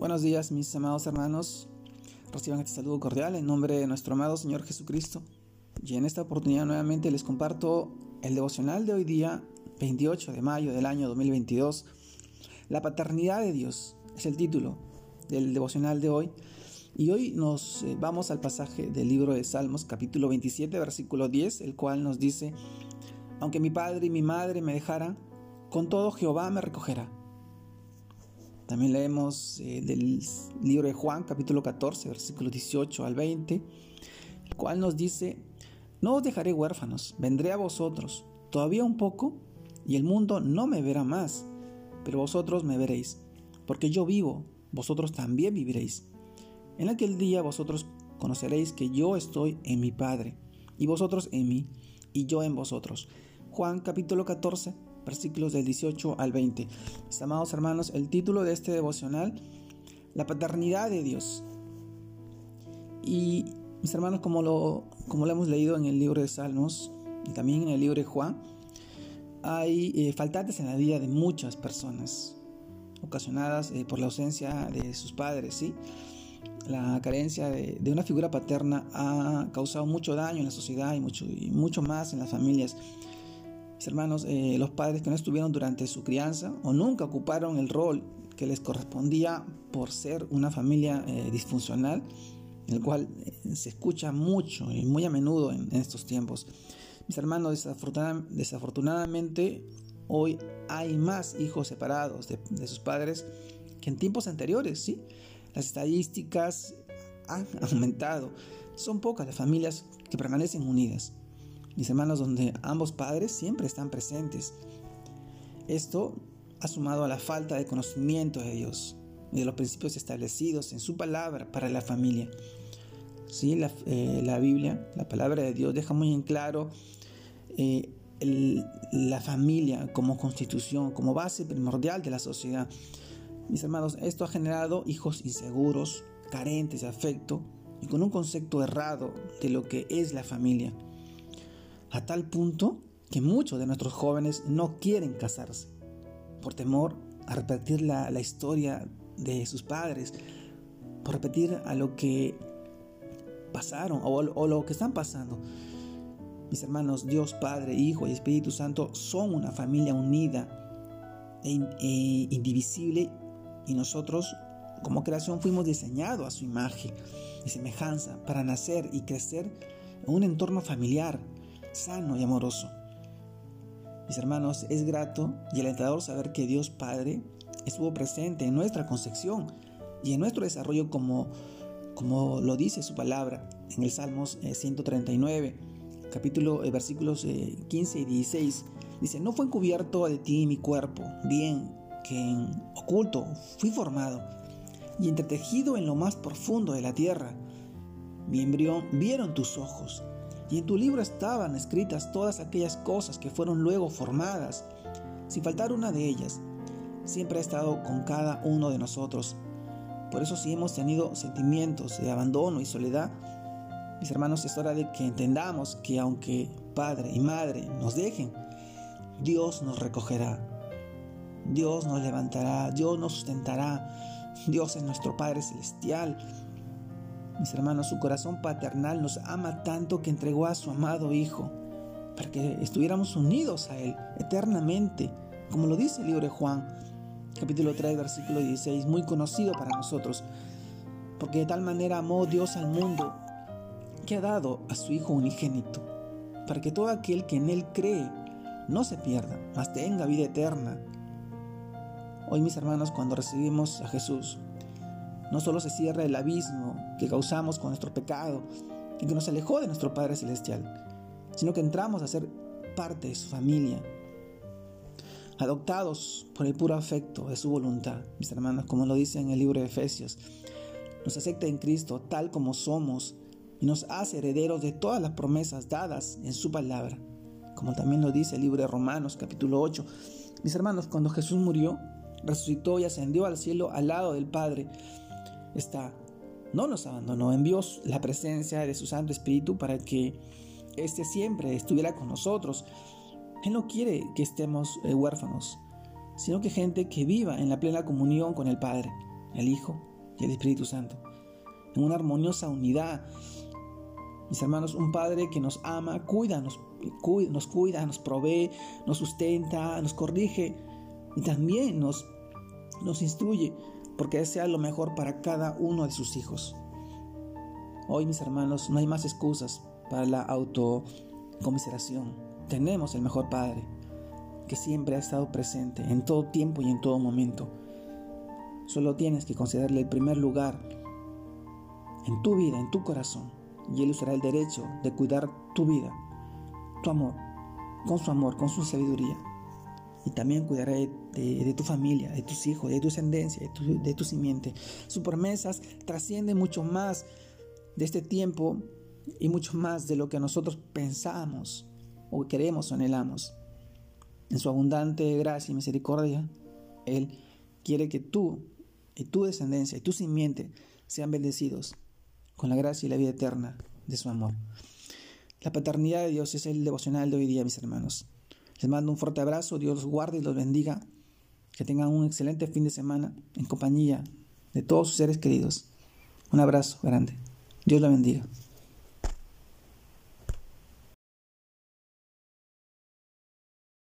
Buenos días mis amados hermanos, reciban este saludo cordial en nombre de nuestro amado Señor Jesucristo. Y en esta oportunidad nuevamente les comparto el devocional de hoy día, 28 de mayo del año 2022. La paternidad de Dios es el título del devocional de hoy. Y hoy nos eh, vamos al pasaje del libro de Salmos, capítulo 27, versículo 10, el cual nos dice, aunque mi padre y mi madre me dejaran, con todo Jehová me recogerá. También leemos eh, del libro de Juan, capítulo 14, versículos 18 al 20, el cual nos dice, no os dejaré huérfanos, vendré a vosotros, todavía un poco, y el mundo no me verá más, pero vosotros me veréis, porque yo vivo, vosotros también viviréis. En aquel día vosotros conoceréis que yo estoy en mi Padre, y vosotros en mí, y yo en vosotros. Juan capítulo 14, versículos del 18 al 20. Mis amados hermanos, el título de este devocional, la paternidad de Dios. Y mis hermanos, como lo, como lo hemos leído en el libro de Salmos y también en el libro de Juan, hay eh, faltantes en la vida de muchas personas, ocasionadas eh, por la ausencia de sus padres, ¿sí? La carencia de, de, una figura paterna ha causado mucho daño en la sociedad y mucho, y mucho más en las familias mis hermanos, eh, los padres que no estuvieron durante su crianza o nunca ocuparon el rol que les correspondía por ser una familia eh, disfuncional, el cual eh, se escucha mucho y muy a menudo en, estos tiempos. Mis hermanos, desafortunadamente hoy hay más hijos separados de, de, sus padres que en tiempos anteriores, ¿sí? Las estadísticas han aumentado. Son pocas las familias que permanecen unidas mis hermanos, donde ambos padres siempre están presentes. Esto ha sumado a la falta de conocimiento de Dios y de los principios establecidos en su palabra para la familia. Sí, la, eh, Biblia, la palabra de Dios, deja muy en claro eh, la familia como constitución, como base primordial de la sociedad. Mis hermanos, esto ha generado hijos inseguros, carentes de afecto y con un concepto errado de lo que es la familia a tal punto que muchos de nuestros jóvenes no quieren casarse por temor a repetir la, historia de sus padres, por repetir a lo que pasaron o, o lo que están pasando. Mis hermanos, Dios Padre, Hijo y Espíritu Santo son una familia unida e, e indivisible y nosotros como creación fuimos diseñados a su imagen y semejanza para nacer y crecer en un entorno familiar sano y amoroso. Mis hermanos, es grato y alentador saber que Dios Padre estuvo presente en nuestra concepción y en nuestro desarrollo como, como lo dice su palabra en el Salmos 139, eh, capítulo, eh, versículos 15 eh, y 16. Dice, no fue encubierto de ti mi cuerpo, bien que en oculto fui formado y entretejido en lo más profundo de la tierra. Mi embrión vieron tus ojos y en tu libro estaban escritas todas aquellas cosas que fueron luego formadas, sin faltar una de ellas. Siempre ha estado con cada uno de nosotros. Por eso si hemos tenido sentimientos de abandono y soledad, mis hermanos, es hora de que entendamos que aunque padre y madre nos dejen, Dios nos recogerá. Dios nos levantará, Dios nos sustentará. Dios es nuestro Padre Celestial mis hermanos, su corazón paternal nos ama tanto que entregó a su amado Hijo para que estuviéramos unidos a Él eternamente, como lo dice el libro de Juan, capítulo 3, versículo 16, muy conocido para nosotros, porque de tal manera amó Dios al mundo que ha dado a su Hijo unigénito, para que todo aquel que en Él cree no se pierda, mas tenga vida eterna. Hoy mis hermanos, cuando recibimos a Jesús, no solo se cierra el abismo que causamos con nuestro pecado y que nos alejó de nuestro Padre Celestial, sino que entramos a ser parte de su familia, adoptados por el puro afecto de su voluntad, mis hermanos, como lo dice en el libro de Efesios. Nos acepta en Cristo tal como somos y nos hace herederos de todas las promesas dadas en su palabra, como también lo dice el libro de Romanos capítulo 8. Mis hermanos, cuando Jesús murió, resucitó y ascendió al cielo al lado del Padre, está, no nos abandonó, envió la presencia de su Santo Espíritu para que éste siempre estuviera con nosotros. Él no quiere que estemos eh, huérfanos, sino que gente que viva en la plena comunión con el Padre, el Hijo y el Espíritu Santo, en una armoniosa unidad. Mis hermanos, un Padre que nos ama, cuida, nos, cuida, nos cuida, nos provee, nos sustenta, nos corrige y también nos, nos instruye porque desea lo mejor para cada uno de sus hijos. Hoy, mis hermanos, no hay más excusas para la autocomiseración. Tenemos el mejor Padre que siempre ha estado presente en todo tiempo y en todo momento. Solo tienes que concederle el primer lugar en tu vida, en tu corazón, y Él usará el derecho de cuidar tu vida, tu amor, con su amor, con su sabiduría. Y también cuidará de, tu familia, de tus hijos, de tu descendencia, de tu, de tu simiente. Sus promesas trascienden mucho más de este tiempo y mucho más de lo que nosotros pensamos o queremos o anhelamos. En su abundante gracia y misericordia, Él quiere que tú y tu descendencia y tu simiente sean bendecidos con la gracia y la vida eterna de su amor. La paternidad de Dios es el devocional de hoy día, mis hermanos. Les mando un fuerte abrazo, Dios los guarde y los bendiga. Que tengan un excelente fin de semana en compañía de todos sus seres queridos. Un abrazo grande. Dios los bendiga.